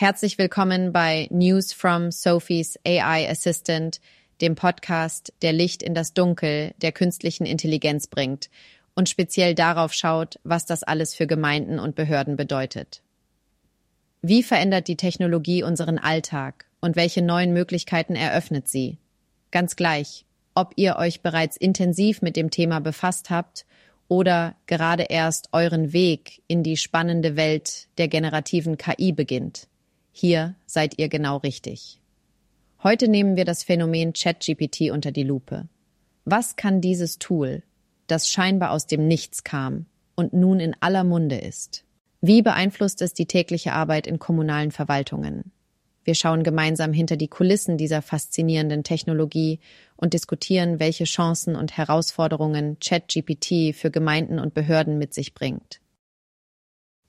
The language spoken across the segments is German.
Herzlich willkommen bei News from Sophie's AI Assistant, dem Podcast, der Licht in das Dunkel der künstlichen Intelligenz bringt und speziell darauf schaut, was das alles für Gemeinden und Behörden bedeutet. Wie verändert die Technologie unseren Alltag und welche neuen Möglichkeiten eröffnet sie? Ganz gleich, ob ihr euch bereits intensiv mit dem Thema befasst habt oder gerade erst euren Weg in die spannende Welt der generativen KI beginnt. Hier seid ihr genau richtig. Heute nehmen wir das Phänomen ChatGPT unter die Lupe. Was kann dieses Tool, das scheinbar aus dem Nichts kam und nun in aller Munde ist? Wie beeinflusst es die tägliche Arbeit in kommunalen Verwaltungen? Wir schauen gemeinsam hinter die Kulissen dieser faszinierenden Technologie und diskutieren, welche Chancen und Herausforderungen ChatGPT für Gemeinden und Behörden mit sich bringt.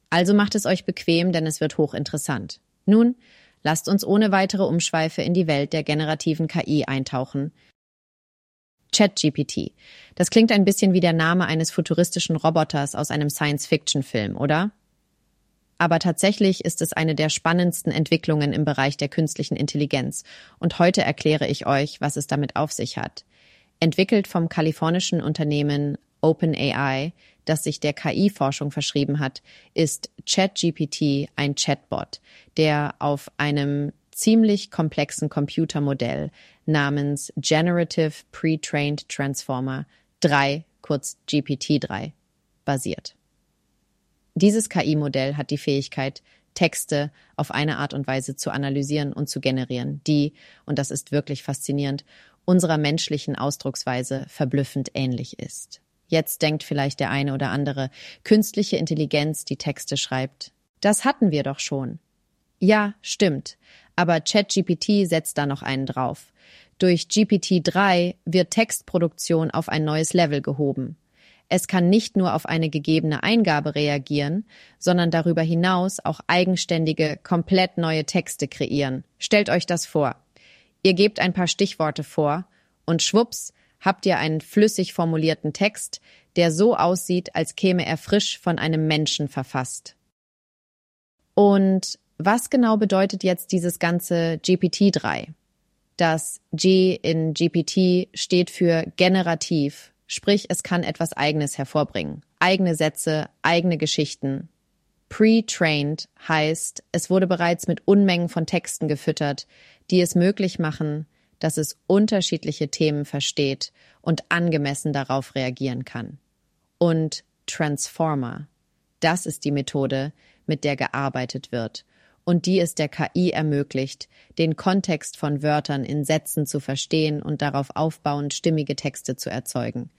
Also macht es euch bequem, denn es wird hochinteressant. Nun, lasst uns ohne weitere Umschweife in die Welt der generativen KI eintauchen. ChatGPT. Das klingt ein bisschen wie der Name eines futuristischen Roboters aus einem Science-Fiction-Film, oder? Aber tatsächlich ist es eine der spannendsten Entwicklungen im Bereich der künstlichen Intelligenz. Und heute erkläre ich euch, was es damit auf sich hat. Entwickelt vom kalifornischen Unternehmen OpenAI, das sich der KI-Forschung verschrieben hat, ist ChatGPT ein Chatbot, der auf einem ziemlich komplexen Computermodell namens Generative Pre-Trained Transformer 3, kurz GPT-3, basiert. Dieses KI-Modell hat die Fähigkeit, Texte auf eine Art und Weise zu analysieren und zu generieren, die, und das ist wirklich faszinierend, unserer menschlichen Ausdrucksweise verblüffend ähnlich ist. Jetzt denkt vielleicht der eine oder andere, künstliche Intelligenz, die Texte schreibt. Das hatten wir doch schon. Ja, stimmt. Aber ChatGPT setzt da noch einen drauf. Durch GPT-3 wird Textproduktion auf ein neues Level gehoben. Es kann nicht nur auf eine gegebene Eingabe reagieren, sondern darüber hinaus auch eigenständige, komplett neue Texte kreieren. Stellt euch das vor. Ihr gebt ein paar Stichworte vor und schwupps habt ihr einen flüssig formulierten Text, der so aussieht, als käme er frisch von einem Menschen verfasst. Und was genau bedeutet jetzt dieses ganze GPT-3? Das G in GPT steht für generativ, sprich es kann etwas Eigenes hervorbringen. Eigene Sätze, eigene Geschichten. Pre-trained heißt, es wurde bereits mit Unmengen von Texten gefüttert, die es möglich machen, dass es unterschiedliche Themen versteht und angemessen darauf reagieren kann. Und Transformer, das ist die Methode, mit der gearbeitet wird und die es der KI ermöglicht, den Kontext von Wörtern in Sätzen zu verstehen und darauf aufbauend stimmige Texte zu erzeugen.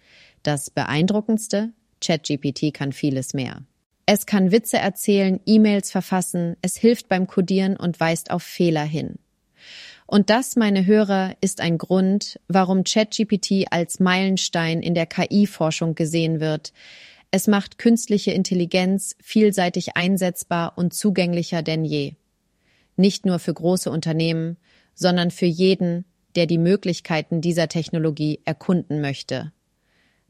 Das Beeindruckendste, ChatGPT kann vieles mehr. Es kann Witze erzählen, E-Mails verfassen, es hilft beim Codieren und weist auf Fehler hin. Und das, meine Hörer, ist ein Grund, warum ChatGPT als Meilenstein in der KI-Forschung gesehen wird. Es macht künstliche Intelligenz vielseitig einsetzbar und zugänglicher denn je. Nicht nur für große Unternehmen, sondern für jeden, der die Möglichkeiten dieser Technologie erkunden möchte.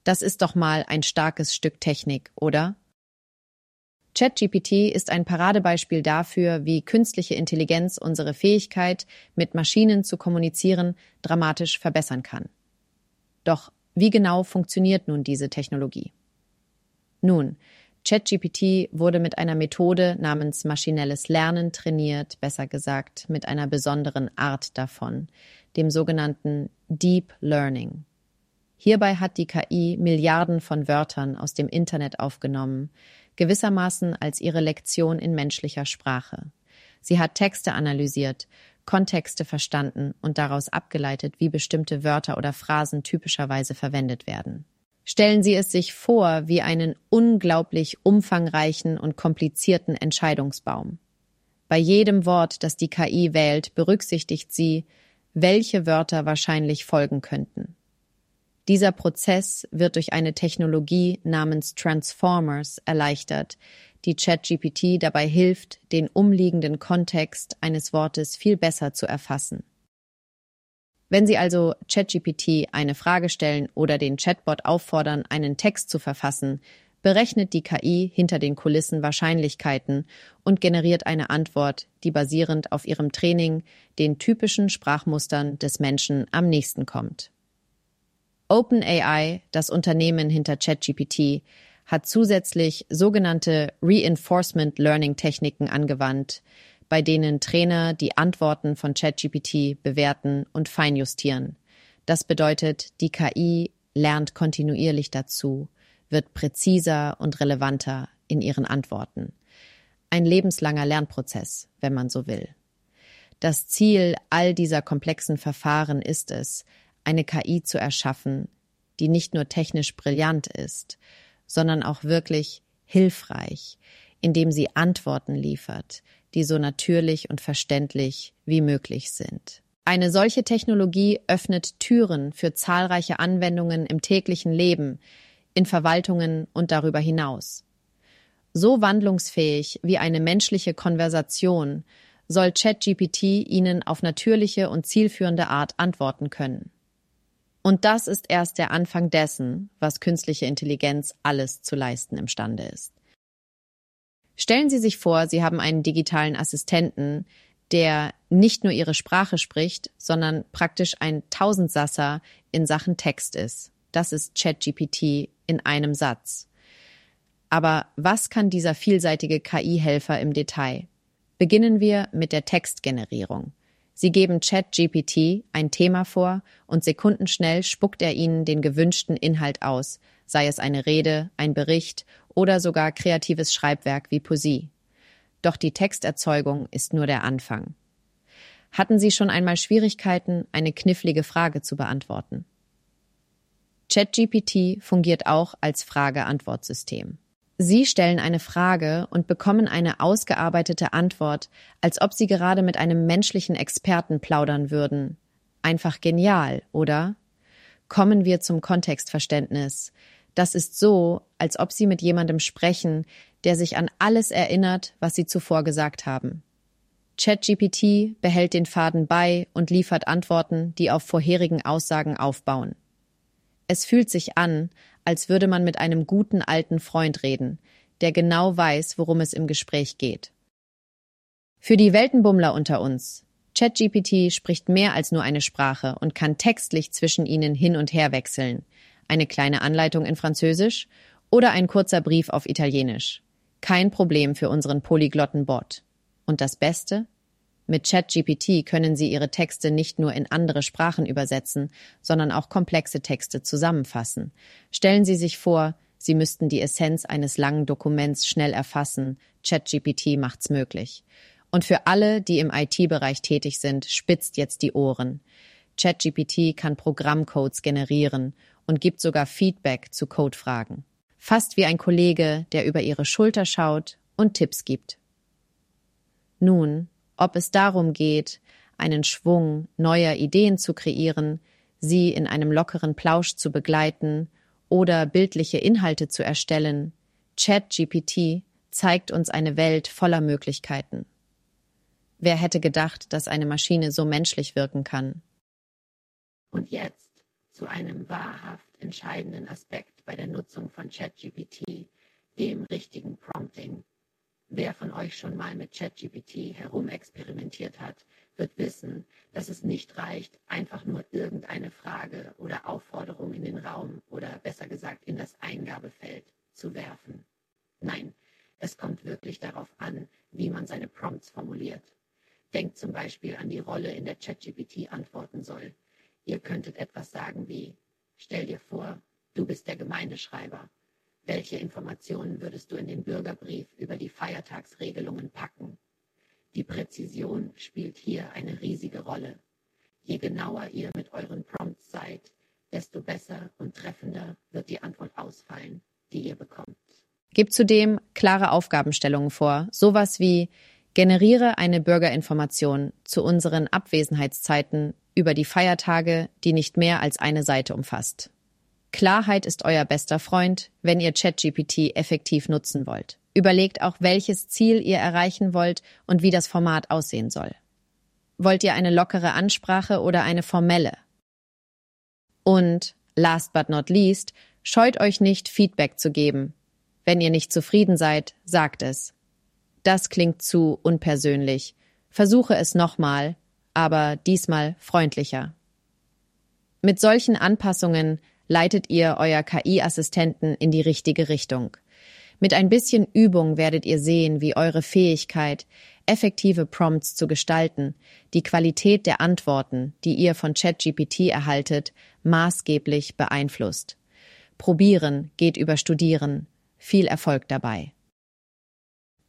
Das ist doch mal ein starkes Stück Technik, oder? ChatGPT ist ein Paradebeispiel dafür, wie künstliche Intelligenz unsere Fähigkeit, mit Maschinen zu kommunizieren, dramatisch verbessern kann. Doch wie genau funktioniert nun diese Technologie? Nun, ChatGPT wurde mit einer Methode namens maschinelles Lernen trainiert, besser gesagt mit einer besonderen Art davon, dem sogenannten Deep Learning. Hierbei hat die KI Milliarden von Wörtern aus dem Internet aufgenommen, gewissermaßen als ihre Lektion in menschlicher Sprache. Sie hat Texte analysiert, Kontexte verstanden und daraus abgeleitet, wie bestimmte Wörter oder Phrasen typischerweise verwendet werden. Stellen Sie es sich vor wie einen unglaublich umfangreichen und komplizierten Entscheidungsbaum. Bei jedem Wort, das die KI wählt, berücksichtigt sie, welche Wörter wahrscheinlich folgen könnten. Dieser Prozess wird durch eine Technologie namens Transformers erleichtert, die ChatGPT dabei hilft, den umliegenden Kontext eines Wortes viel besser zu erfassen. Wenn Sie also ChatGPT eine Frage stellen oder den Chatbot auffordern, einen Text zu verfassen, berechnet die KI hinter den Kulissen Wahrscheinlichkeiten und generiert eine Antwort, die basierend auf ihrem Training den typischen Sprachmustern des Menschen am nächsten kommt. OpenAI, das Unternehmen hinter ChatGPT, hat zusätzlich sogenannte Reinforcement Learning Techniken angewandt, bei denen Trainer die Antworten von ChatGPT bewerten und feinjustieren. Das bedeutet, die KI lernt kontinuierlich dazu, wird präziser und relevanter in ihren Antworten. Ein lebenslanger Lernprozess, wenn man so will. Das Ziel all dieser komplexen Verfahren ist es, eine KI zu erschaffen, die nicht nur technisch brillant ist, sondern auch wirklich hilfreich, indem sie Antworten liefert, die so natürlich und verständlich wie möglich sind. Eine solche Technologie öffnet Türen für zahlreiche Anwendungen im täglichen Leben, in Verwaltungen und darüber hinaus. So wandlungsfähig wie eine menschliche Konversation soll ChatGPT Ihnen auf natürliche und zielführende Art antworten können. Und das ist erst der Anfang dessen, was künstliche Intelligenz alles zu leisten imstande ist. Stellen Sie sich vor, Sie haben einen digitalen Assistenten, der nicht nur Ihre Sprache spricht, sondern praktisch ein Tausendsasser in Sachen Text ist. Das ist ChatGPT in einem Satz. Aber was kann dieser vielseitige KI-Helfer im Detail? Beginnen wir mit der Textgenerierung. Sie geben ChatGPT ein Thema vor und sekundenschnell spuckt er Ihnen den gewünschten Inhalt aus, sei es eine Rede, ein Bericht oder sogar kreatives Schreibwerk wie Poesie. Doch die Texterzeugung ist nur der Anfang. Hatten Sie schon einmal Schwierigkeiten, eine knifflige Frage zu beantworten? ChatGPT fungiert auch als Frage-Antwort-System. Sie stellen eine Frage und bekommen eine ausgearbeitete Antwort, als ob Sie gerade mit einem menschlichen Experten plaudern würden. Einfach genial, oder? Kommen wir zum Kontextverständnis. Das ist so, als ob Sie mit jemandem sprechen, der sich an alles erinnert, was Sie zuvor gesagt haben. ChatGPT behält den Faden bei und liefert Antworten, die auf vorherigen Aussagen aufbauen. Es fühlt sich an, als würde man mit einem guten alten Freund reden, der genau weiß, worum es im Gespräch geht. Für die Weltenbummler unter uns. ChatGPT spricht mehr als nur eine Sprache und kann textlich zwischen ihnen hin und her wechseln. Eine kleine Anleitung in Französisch oder ein kurzer Brief auf Italienisch. Kein Problem für unseren polyglotten Bot. Und das Beste? Mit ChatGPT können Sie Ihre Texte nicht nur in andere Sprachen übersetzen, sondern auch komplexe Texte zusammenfassen. Stellen Sie sich vor, Sie müssten die Essenz eines langen Dokuments schnell erfassen. ChatGPT macht's möglich. Und für alle, die im IT-Bereich tätig sind, spitzt jetzt die Ohren. ChatGPT kann Programmcodes generieren und gibt sogar Feedback zu Codefragen. Fast wie ein Kollege, der über ihre Schulter schaut und Tipps gibt. Nun, ob es darum geht, einen Schwung neuer Ideen zu kreieren, sie in einem lockeren Plausch zu begleiten oder bildliche Inhalte zu erstellen, ChatGPT zeigt uns eine Welt voller Möglichkeiten. Wer hätte gedacht, dass eine Maschine so menschlich wirken kann? Und jetzt zu einem wahrhaft entscheidenden Aspekt bei der Nutzung von ChatGPT, dem richtigen Prompting. Wer von euch schon mal mit ChatGPT herumexperimentiert hat, wird wissen, dass es nicht reicht, einfach nur irgendeine Frage oder Aufforderung in den Raum oder besser gesagt in das Eingabefeld zu werfen. Nein, es kommt wirklich darauf an, wie man seine Prompts formuliert. Denkt zum Beispiel an die Rolle, in der ChatGPT antworten soll. Ihr könntet etwas sagen wie, stell dir vor, du bist der Gemeindeschreiber welche Informationen würdest du in den Bürgerbrief über die Feiertagsregelungen packen? Die Präzision spielt hier eine riesige Rolle. Je genauer ihr mit euren Prompts seid, desto besser und treffender wird die Antwort ausfallen, die ihr bekommt. Gebt zudem klare Aufgabenstellungen vor, sowas wie generiere eine Bürgerinformation zu unseren Abwesenheitszeiten über die Feiertage, die nicht mehr als eine Seite umfasst. Klarheit ist euer bester Freund, wenn ihr ChatGPT effektiv nutzen wollt. Überlegt auch, welches Ziel ihr erreichen wollt und wie das Format aussehen soll. Wollt ihr eine lockere Ansprache oder eine formelle? Und, last but not least, scheut euch nicht, Feedback zu geben. Wenn ihr nicht zufrieden seid, sagt es. Das klingt zu unpersönlich. Versuche es nochmal, aber diesmal freundlicher. Mit solchen Anpassungen leitet ihr euer KI-Assistenten in die richtige Richtung. Mit ein bisschen Übung werdet ihr sehen, wie eure Fähigkeit, effektive Prompts zu gestalten, die Qualität der Antworten, die ihr von ChatGPT erhaltet, maßgeblich beeinflusst. Probieren geht über Studieren. Viel Erfolg dabei.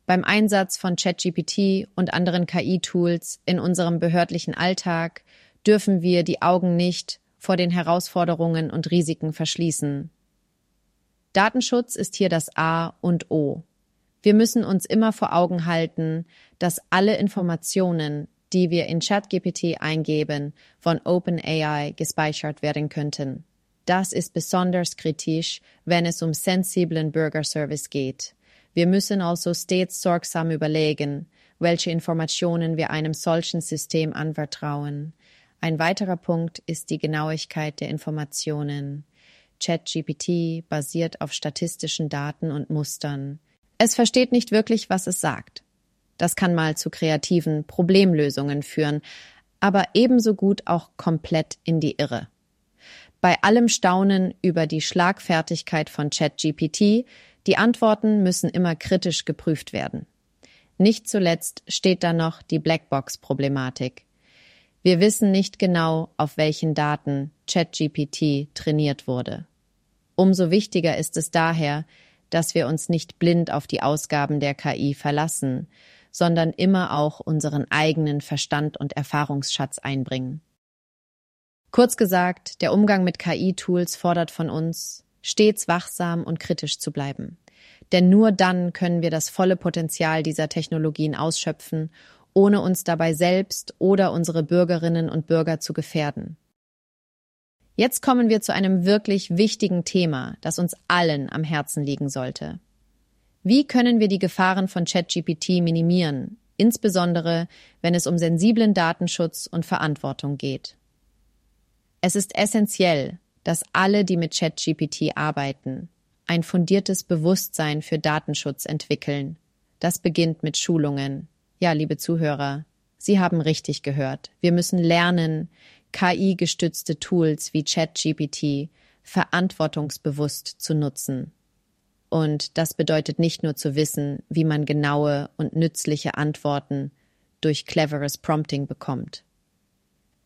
Beim Einsatz von ChatGPT und anderen KI-Tools in unserem behördlichen Alltag dürfen wir die Augen nicht vor den Herausforderungen und Risiken verschließen. Datenschutz ist hier das A und O. Wir müssen uns immer vor Augen halten, dass alle Informationen, die wir in ChatGPT eingeben, von OpenAI gespeichert werden könnten. Das ist besonders kritisch, wenn es um sensiblen Bürgerservice geht. Wir müssen also stets sorgsam überlegen, welche Informationen wir einem solchen System anvertrauen. Ein weiterer Punkt ist die Genauigkeit der Informationen. ChatGPT basiert auf statistischen Daten und Mustern. Es versteht nicht wirklich, was es sagt. Das kann mal zu kreativen Problemlösungen führen, aber ebenso gut auch komplett in die Irre. Bei allem Staunen über die Schlagfertigkeit von ChatGPT, die Antworten müssen immer kritisch geprüft werden. Nicht zuletzt steht da noch die Blackbox-Problematik. Wir wissen nicht genau, auf welchen Daten ChatGPT trainiert wurde. Umso wichtiger ist es daher, dass wir uns nicht blind auf die Ausgaben der KI verlassen, sondern immer auch unseren eigenen Verstand und Erfahrungsschatz einbringen. Kurz gesagt, der Umgang mit KI-Tools fordert von uns, stets wachsam und kritisch zu bleiben. Denn nur dann können wir das volle Potenzial dieser Technologien ausschöpfen ohne uns dabei selbst oder unsere Bürgerinnen und Bürger zu gefährden. Jetzt kommen wir zu einem wirklich wichtigen Thema, das uns allen am Herzen liegen sollte. Wie können wir die Gefahren von ChatGPT minimieren, insbesondere wenn es um sensiblen Datenschutz und Verantwortung geht? Es ist essentiell, dass alle, die mit ChatGPT arbeiten, ein fundiertes Bewusstsein für Datenschutz entwickeln. Das beginnt mit Schulungen, ja, liebe Zuhörer, Sie haben richtig gehört. Wir müssen lernen, KI-gestützte Tools wie ChatGPT verantwortungsbewusst zu nutzen. Und das bedeutet nicht nur zu wissen, wie man genaue und nützliche Antworten durch cleveres Prompting bekommt.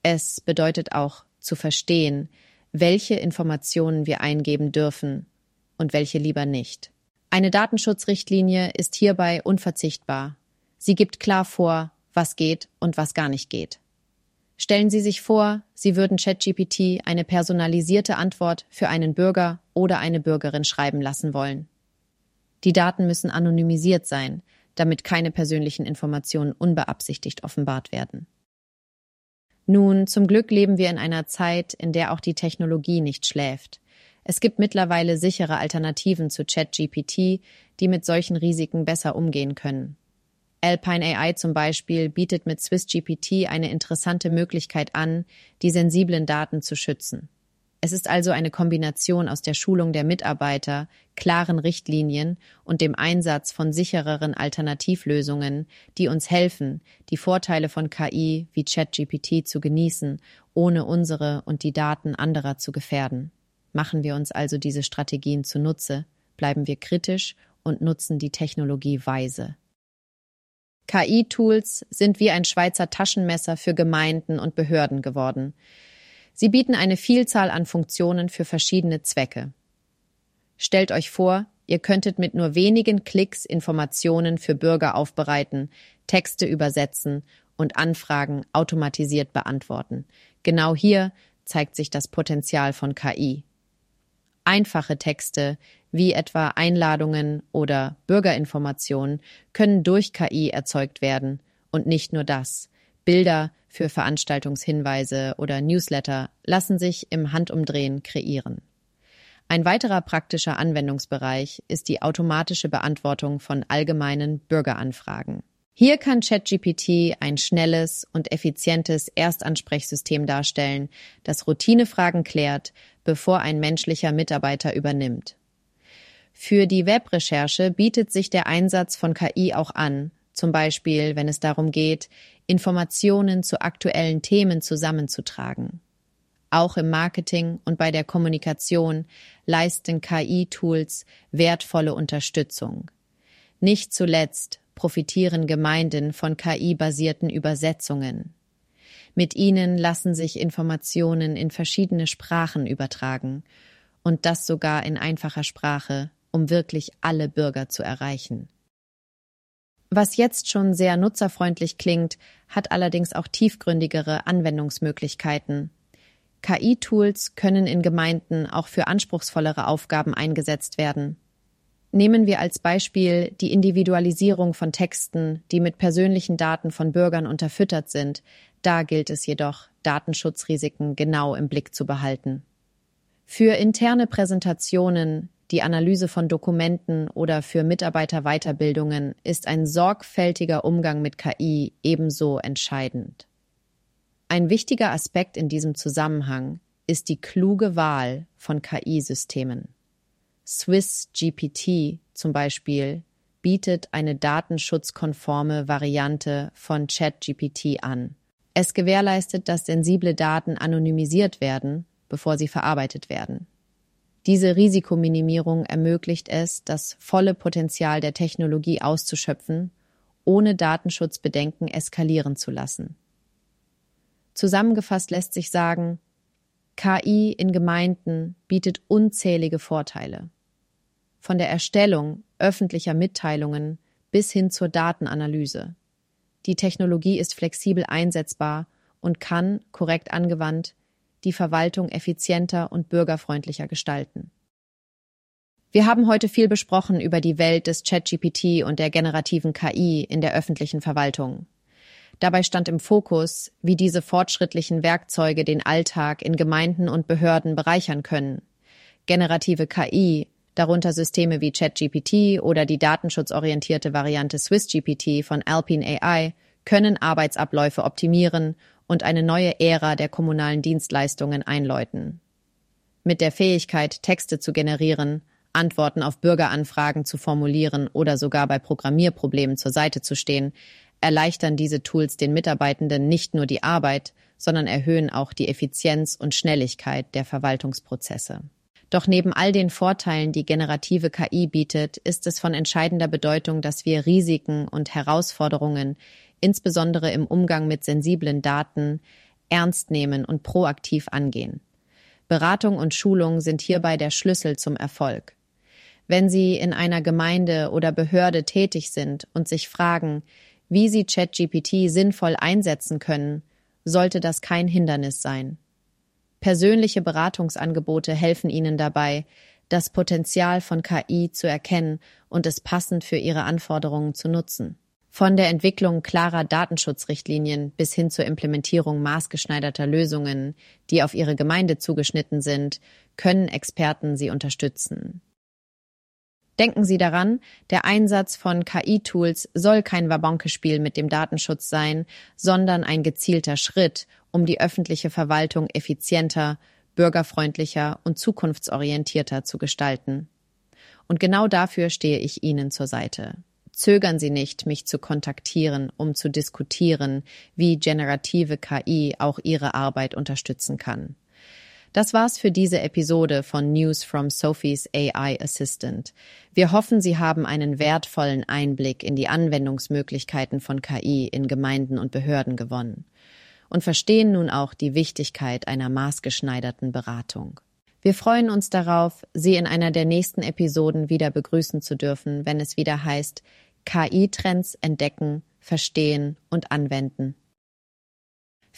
Es bedeutet auch zu verstehen, welche Informationen wir eingeben dürfen und welche lieber nicht. Eine Datenschutzrichtlinie ist hierbei unverzichtbar Sie gibt klar vor, was geht und was gar nicht geht. Stellen Sie sich vor, Sie würden ChatGPT eine personalisierte Antwort für einen Bürger oder eine Bürgerin schreiben lassen wollen. Die Daten müssen anonymisiert sein, damit keine persönlichen Informationen unbeabsichtigt offenbart werden. Nun, zum Glück leben wir in einer Zeit, in der auch die Technologie nicht schläft. Es gibt mittlerweile sichere Alternativen zu ChatGPT, die mit solchen Risiken besser umgehen können. Alpine AI zum Beispiel bietet mit SwissGPT eine interessante Möglichkeit an, die sensiblen Daten zu schützen. Es ist also eine Kombination aus der Schulung der Mitarbeiter, klaren Richtlinien und dem Einsatz von sichereren Alternativlösungen, die uns helfen, die Vorteile von KI wie ChatGPT zu genießen, ohne unsere und die Daten anderer zu gefährden. Machen wir uns also diese Strategien zunutze, bleiben wir kritisch und nutzen die Technologie weise. KI-Tools sind wie ein Schweizer Taschenmesser für Gemeinden und Behörden geworden. Sie bieten eine Vielzahl an Funktionen für verschiedene Zwecke. Stellt euch vor, ihr könntet mit nur wenigen Klicks Informationen für Bürger aufbereiten, Texte übersetzen und Anfragen automatisiert beantworten. Genau hier zeigt sich das Potenzial von KI. Einfache Texte wie etwa Einladungen oder Bürgerinformationen können durch KI erzeugt werden. Und nicht nur das. Bilder für Veranstaltungshinweise oder Newsletter lassen sich im Handumdrehen kreieren. Ein weiterer praktischer Anwendungsbereich ist die automatische Beantwortung von allgemeinen Bürgeranfragen. Hier kann ChatGPT ein schnelles und effizientes Erstansprechsystem darstellen, das Routinefragen klärt, bevor ein menschlicher Mitarbeiter übernimmt. Für die Webrecherche bietet sich der Einsatz von KI auch an, zum Beispiel wenn es darum geht, Informationen zu aktuellen Themen zusammenzutragen. Auch im Marketing und bei der Kommunikation leisten KI-Tools wertvolle Unterstützung. Nicht zuletzt profitieren Gemeinden von KI-basierten Übersetzungen. Mit ihnen lassen sich Informationen in verschiedene Sprachen übertragen und das sogar in einfacher Sprache, um wirklich alle Bürger zu erreichen. Was jetzt schon sehr nutzerfreundlich klingt, hat allerdings auch tiefgründigere Anwendungsmöglichkeiten. KI-Tools können in Gemeinden auch für anspruchsvollere Aufgaben eingesetzt werden. Nehmen wir als Beispiel die Individualisierung von Texten, die mit persönlichen Daten von Bürgern unterfüttert sind. Da gilt es jedoch, Datenschutzrisiken genau im Blick zu behalten. Für interne Präsentationen, die Analyse von Dokumenten oder für Mitarbeiterweiterbildungen ist ein sorgfältiger Umgang mit KI ebenso entscheidend. Ein wichtiger Aspekt in diesem Zusammenhang ist die kluge Wahl von KI-Systemen. Swiss GPT zum Beispiel bietet eine datenschutzkonforme Variante von ChatGPT an. Es gewährleistet, dass sensible Daten anonymisiert werden, bevor sie verarbeitet werden. Diese Risikominimierung ermöglicht es, das volle Potenzial der Technologie auszuschöpfen, ohne Datenschutzbedenken eskalieren zu lassen. Zusammengefasst lässt sich sagen, KI in Gemeinden bietet unzählige Vorteile von der Erstellung öffentlicher Mitteilungen bis hin zur Datenanalyse. Die Technologie ist flexibel einsetzbar und kann, korrekt angewandt, die Verwaltung effizienter und bürgerfreundlicher gestalten. Wir haben heute viel besprochen über die Welt des ChatGPT und der generativen KI in der öffentlichen Verwaltung. Dabei stand im Fokus, wie diese fortschrittlichen Werkzeuge den Alltag in Gemeinden und Behörden bereichern können. Generative KI darunter Systeme wie ChatGPT oder die datenschutzorientierte Variante SwissGPT von Alpine AI, können Arbeitsabläufe optimieren und eine neue Ära der kommunalen Dienstleistungen einläuten. Mit der Fähigkeit, Texte zu generieren, Antworten auf Bürgeranfragen zu formulieren oder sogar bei Programmierproblemen zur Seite zu stehen, erleichtern diese Tools den Mitarbeitenden nicht nur die Arbeit, sondern erhöhen auch die Effizienz und Schnelligkeit der Verwaltungsprozesse. Doch neben all den Vorteilen, die generative KI bietet, ist es von entscheidender Bedeutung, dass wir Risiken und Herausforderungen, insbesondere im Umgang mit sensiblen Daten, ernst nehmen und proaktiv angehen. Beratung und Schulung sind hierbei der Schlüssel zum Erfolg. Wenn Sie in einer Gemeinde oder Behörde tätig sind und sich fragen, wie Sie ChatGPT sinnvoll einsetzen können, sollte das kein Hindernis sein. Persönliche Beratungsangebote helfen Ihnen dabei, das Potenzial von KI zu erkennen und es passend für Ihre Anforderungen zu nutzen. Von der Entwicklung klarer Datenschutzrichtlinien bis hin zur Implementierung maßgeschneiderter Lösungen, die auf Ihre Gemeinde zugeschnitten sind, können Experten Sie unterstützen. Denken Sie daran, der Einsatz von KI-Tools soll kein Wabonke-Spiel mit dem Datenschutz sein, sondern ein gezielter Schritt, um die öffentliche Verwaltung effizienter, bürgerfreundlicher und zukunftsorientierter zu gestalten. Und genau dafür stehe ich Ihnen zur Seite. Zögern Sie nicht, mich zu kontaktieren, um zu diskutieren, wie generative KI auch Ihre Arbeit unterstützen kann. Das war's für diese Episode von News from Sophie's AI Assistant. Wir hoffen, Sie haben einen wertvollen Einblick in die Anwendungsmöglichkeiten von KI in Gemeinden und Behörden gewonnen und verstehen nun auch die Wichtigkeit einer maßgeschneiderten Beratung. Wir freuen uns darauf, Sie in einer der nächsten Episoden wieder begrüßen zu dürfen, wenn es wieder heißt KI-Trends entdecken, verstehen und anwenden.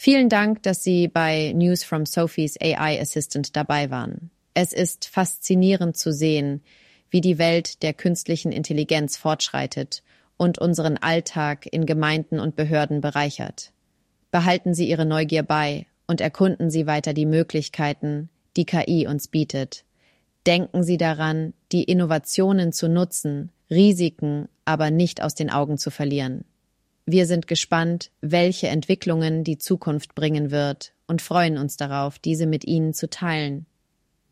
Vielen Dank, dass Sie bei News from Sophie's AI Assistant dabei waren. Es ist faszinierend zu sehen, wie die Welt der künstlichen Intelligenz fortschreitet und unseren Alltag in Gemeinden und Behörden bereichert. Behalten Sie Ihre Neugier bei und erkunden Sie weiter die Möglichkeiten, die KI uns bietet. Denken Sie daran, die Innovationen zu nutzen, Risiken aber nicht aus den Augen zu verlieren. Wir sind gespannt, welche Entwicklungen die Zukunft bringen wird und freuen uns darauf, diese mit Ihnen zu teilen.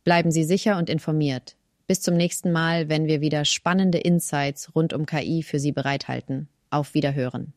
Bleiben Sie sicher und informiert. Bis zum nächsten Mal, wenn wir wieder spannende Insights rund um KI für Sie bereithalten. Auf Wiederhören.